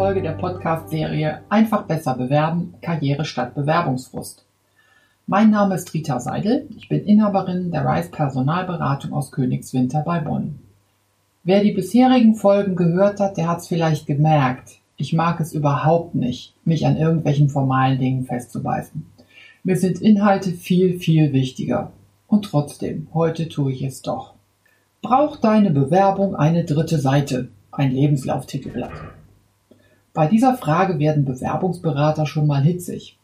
Folge der Podcast-Serie Einfach besser bewerben, Karriere statt Bewerbungsfrust. Mein Name ist Rita Seidel, ich bin Inhaberin der Rice Personalberatung aus Königswinter bei Bonn. Wer die bisherigen Folgen gehört hat, der hat es vielleicht gemerkt. Ich mag es überhaupt nicht, mich an irgendwelchen formalen Dingen festzubeißen. Mir sind Inhalte viel, viel wichtiger. Und trotzdem, heute tue ich es doch. Braucht deine Bewerbung eine dritte Seite, ein Lebenslauftitelblatt? Bei dieser Frage werden Bewerbungsberater schon mal hitzig.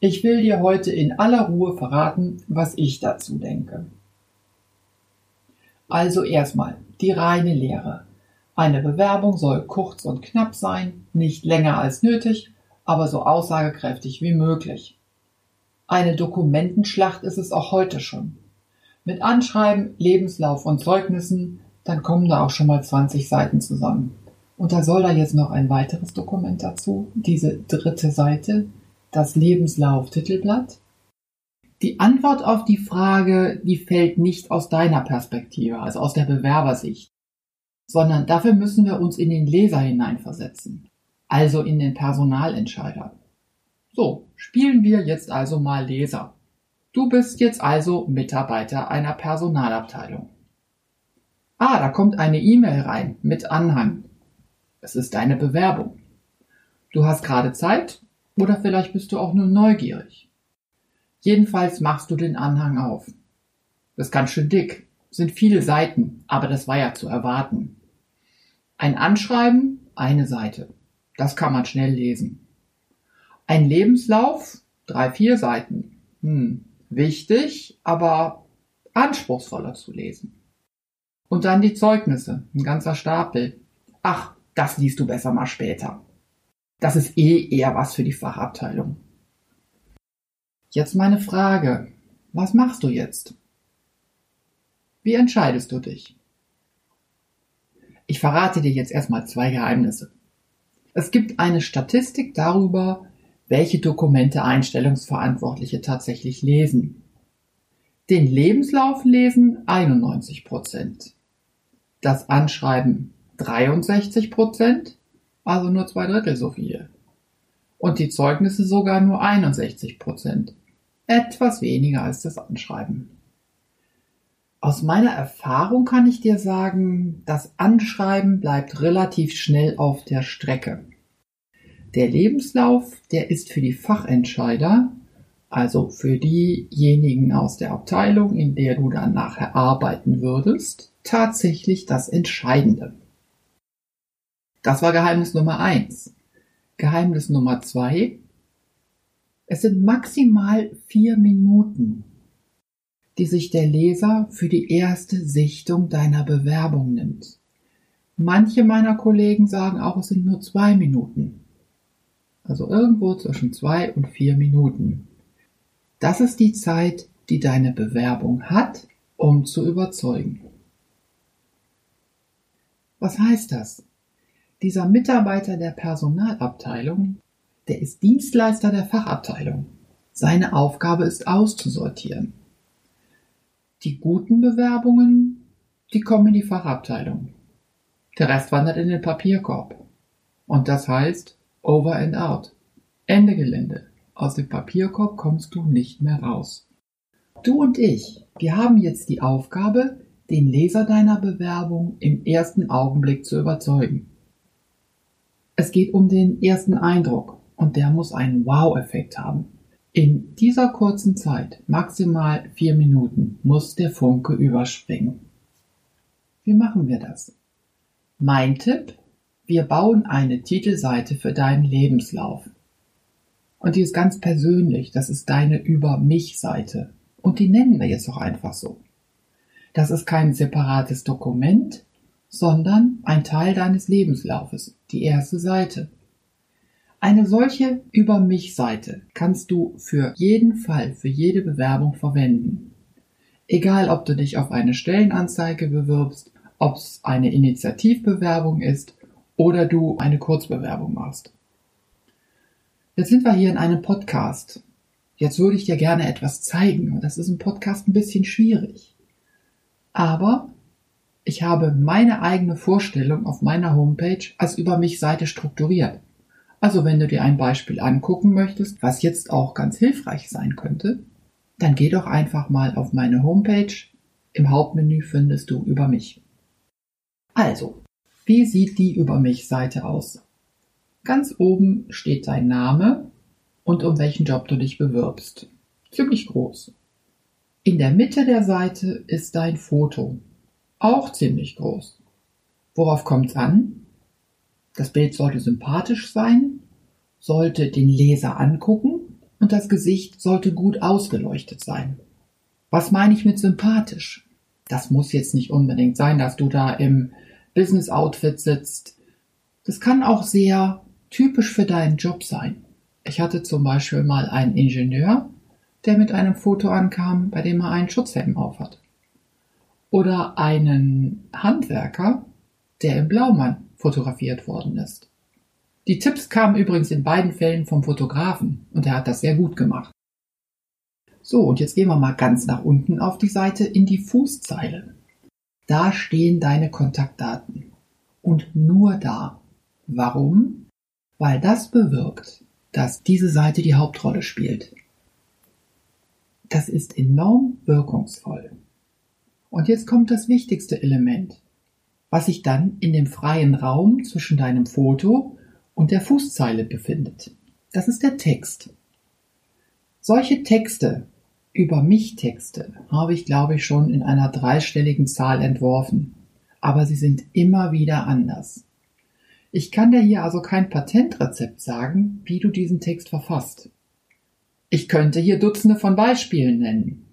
Ich will dir heute in aller Ruhe verraten, was ich dazu denke. Also erstmal die reine Lehre. Eine Bewerbung soll kurz und knapp sein, nicht länger als nötig, aber so aussagekräftig wie möglich. Eine Dokumentenschlacht ist es auch heute schon. Mit Anschreiben, Lebenslauf und Zeugnissen, dann kommen da auch schon mal 20 Seiten zusammen. Und da soll da jetzt noch ein weiteres Dokument dazu, diese dritte Seite, das Lebenslauf-Titelblatt. Die Antwort auf die Frage, die fällt nicht aus deiner Perspektive, also aus der Bewerbersicht, sondern dafür müssen wir uns in den Leser hineinversetzen, also in den Personalentscheider. So, spielen wir jetzt also mal Leser. Du bist jetzt also Mitarbeiter einer Personalabteilung. Ah, da kommt eine E-Mail rein mit Anhang. Es ist deine Bewerbung. Du hast gerade Zeit oder vielleicht bist du auch nur neugierig. Jedenfalls machst du den Anhang auf. Das ist ganz schön dick, sind viele Seiten, aber das war ja zu erwarten. Ein Anschreiben, eine Seite. Das kann man schnell lesen. Ein Lebenslauf, drei, vier Seiten. Hm, wichtig, aber anspruchsvoller zu lesen. Und dann die Zeugnisse, ein ganzer Stapel. Ach, das liest du besser mal später. Das ist eh eher was für die Fachabteilung. Jetzt meine Frage. Was machst du jetzt? Wie entscheidest du dich? Ich verrate dir jetzt erstmal zwei Geheimnisse. Es gibt eine Statistik darüber, welche Dokumente Einstellungsverantwortliche tatsächlich lesen. Den Lebenslauf lesen 91 Prozent. Das Anschreiben 63 Prozent, also nur zwei Drittel so viel. Und die Zeugnisse sogar nur 61 Prozent. Etwas weniger als das Anschreiben. Aus meiner Erfahrung kann ich dir sagen, das Anschreiben bleibt relativ schnell auf der Strecke. Der Lebenslauf, der ist für die Fachentscheider, also für diejenigen aus der Abteilung, in der du dann nachher arbeiten würdest, tatsächlich das Entscheidende. Das war Geheimnis Nummer eins. Geheimnis Nummer zwei. Es sind maximal vier Minuten, die sich der Leser für die erste Sichtung deiner Bewerbung nimmt. Manche meiner Kollegen sagen auch, es sind nur zwei Minuten also irgendwo zwischen zwei und vier Minuten. Das ist die Zeit, die deine Bewerbung hat, um zu überzeugen. Was heißt das? Dieser Mitarbeiter der Personalabteilung, der ist Dienstleister der Fachabteilung. Seine Aufgabe ist auszusortieren. Die guten Bewerbungen, die kommen in die Fachabteilung. Der Rest wandert in den Papierkorb. Und das heißt, Over and out. Ende Gelände. Aus dem Papierkorb kommst du nicht mehr raus. Du und ich, wir haben jetzt die Aufgabe, den Leser deiner Bewerbung im ersten Augenblick zu überzeugen. Es geht um den ersten Eindruck und der muss einen Wow-Effekt haben. In dieser kurzen Zeit, maximal vier Minuten, muss der Funke überspringen. Wie machen wir das? Mein Tipp, wir bauen eine Titelseite für deinen Lebenslauf. Und die ist ganz persönlich, das ist deine Über mich Seite. Und die nennen wir jetzt auch einfach so. Das ist kein separates Dokument, sondern ein Teil deines Lebenslaufes, die erste Seite. Eine solche Über mich Seite kannst du für jeden Fall, für jede Bewerbung verwenden. Egal, ob du dich auf eine Stellenanzeige bewirbst, ob es eine Initiativbewerbung ist oder du eine Kurzbewerbung machst. Jetzt sind wir hier in einem Podcast. Jetzt würde ich dir gerne etwas zeigen. Das ist im Podcast ein bisschen schwierig. Aber Ich habe meine eigene Vorstellung auf meiner Homepage als über mich Seite strukturiert. Also wenn du dir ein Beispiel angucken möchtest, was jetzt auch ganz hilfreich sein könnte, dann geh doch einfach mal auf meine Homepage. Im Hauptmenü findest du über mich. Also, wie sieht die über mich Seite aus? Ganz oben steht dein Name und um welchen Job du dich bewirbst. Ziemlich groß. In der Mitte der Seite ist dein Foto. Auch ziemlich groß. Worauf kommt's an? Das Bild sollte sympathisch sein, sollte den Leser angucken und das Gesicht sollte gut ausgeleuchtet sein. Was meine ich mit sympathisch? Das muss jetzt nicht unbedingt sein, dass du da im Business Outfit sitzt. Das kann auch sehr typisch für deinen Job sein. Ich hatte zum Beispiel mal einen Ingenieur, der mit einem Foto ankam, bei dem er einen Schutzhelm aufhat. Oder einen Handwerker, der im Blaumann fotografiert worden ist. Die Tipps kamen übrigens in beiden Fällen vom Fotografen und er hat das sehr gut gemacht. So, und jetzt gehen wir mal ganz nach unten auf die Seite in die Fußzeile. Da stehen deine Kontaktdaten. Und nur da. Warum? Weil das bewirkt, dass diese Seite die Hauptrolle spielt. Das ist enorm wirkungsvoll. Und jetzt kommt das wichtigste Element, was sich dann in dem freien Raum zwischen deinem Foto und der Fußzeile befindet. Das ist der Text. Solche Texte, über mich Texte, habe ich glaube ich schon in einer dreistelligen Zahl entworfen. Aber sie sind immer wieder anders. Ich kann dir hier also kein Patentrezept sagen, wie du diesen Text verfasst. Ich könnte hier Dutzende von Beispielen nennen,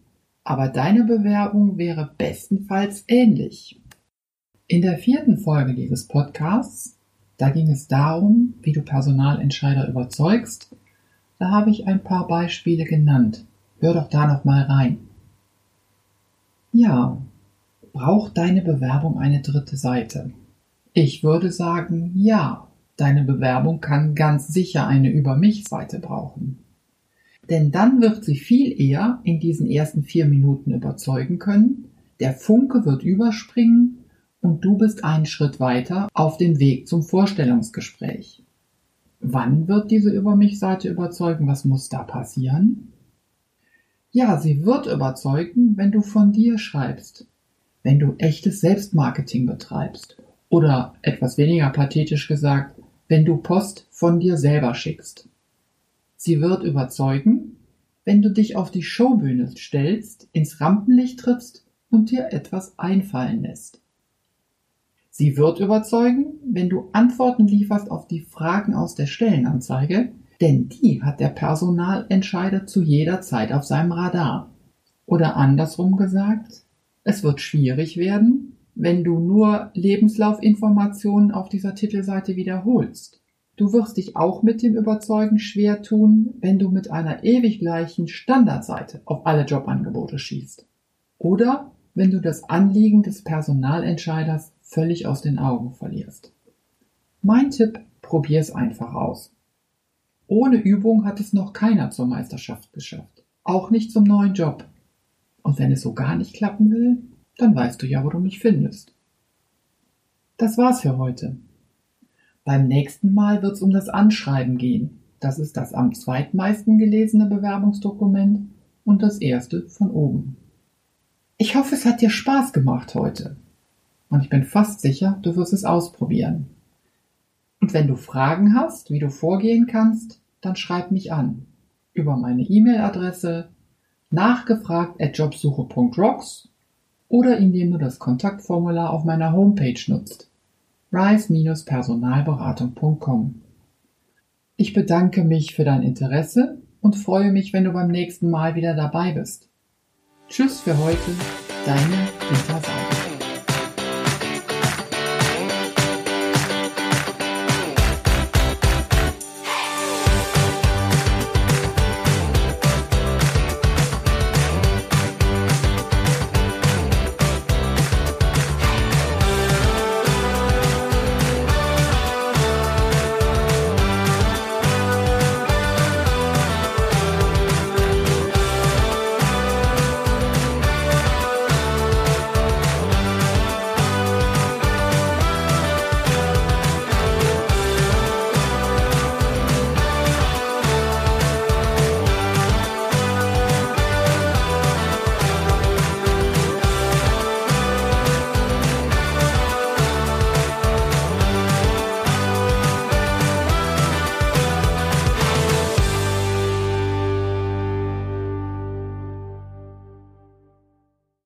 aber deine Bewerbung wäre bestenfalls ähnlich. In der vierten Folge dieses Podcasts, da ging es darum, wie du Personalentscheider überzeugst, da habe ich ein paar Beispiele genannt. Hör doch da noch mal rein. Ja, braucht deine Bewerbung eine dritte Seite? Ich würde sagen, ja, deine Bewerbung kann ganz sicher eine Über mich Seite brauchen. Denn dann wird sie viel eher in diesen ersten vier Minuten überzeugen können, der Funke wird überspringen und du bist einen Schritt weiter auf dem Weg zum Vorstellungsgespräch. Wann wird diese Über mich Seite überzeugen? Was muss da passieren? Ja, sie wird überzeugen, wenn du von dir schreibst, wenn du echtes Selbstmarketing betreibst oder etwas weniger pathetisch gesagt, wenn du Post von dir selber schickst. Sie wird überzeugen, wenn du dich auf die Showbühne stellst, ins Rampenlicht trittst und dir etwas einfallen lässt. Sie wird überzeugen, wenn du Antworten lieferst auf die Fragen aus der Stellenanzeige, denn die hat der Personalentscheider zu jeder Zeit auf seinem Radar. Oder andersrum gesagt, es wird schwierig werden, wenn du nur Lebenslaufinformationen auf dieser Titelseite wiederholst. Du wirst dich auch mit dem Überzeugen schwer tun, wenn du mit einer ewig gleichen Standardseite auf alle Jobangebote schießt. Oder wenn du das Anliegen des Personalentscheiders völlig aus den Augen verlierst. Mein Tipp, probier es einfach aus. Ohne Übung hat es noch keiner zur Meisterschaft geschafft. Auch nicht zum neuen Job. Und wenn es so gar nicht klappen will, dann weißt du ja, wo du mich findest. Das war's für heute. Beim nächsten Mal wird's um das Anschreiben gehen. Das ist das am zweitmeisten gelesene Bewerbungsdokument und das erste von oben. Ich hoffe, es hat dir Spaß gemacht heute. Und ich bin fast sicher, du wirst es ausprobieren. Und wenn du Fragen hast, wie du vorgehen kannst, dann schreib mich an. Über meine E-Mail-Adresse nachgefragt at jobsuche.rocks oder indem du das Kontaktformular auf meiner Homepage nutzt rise-personalberatung.com. Ich bedanke mich für dein Interesse und freue mich, wenn du beim nächsten Mal wieder dabei bist. Tschüss für heute, deine Rita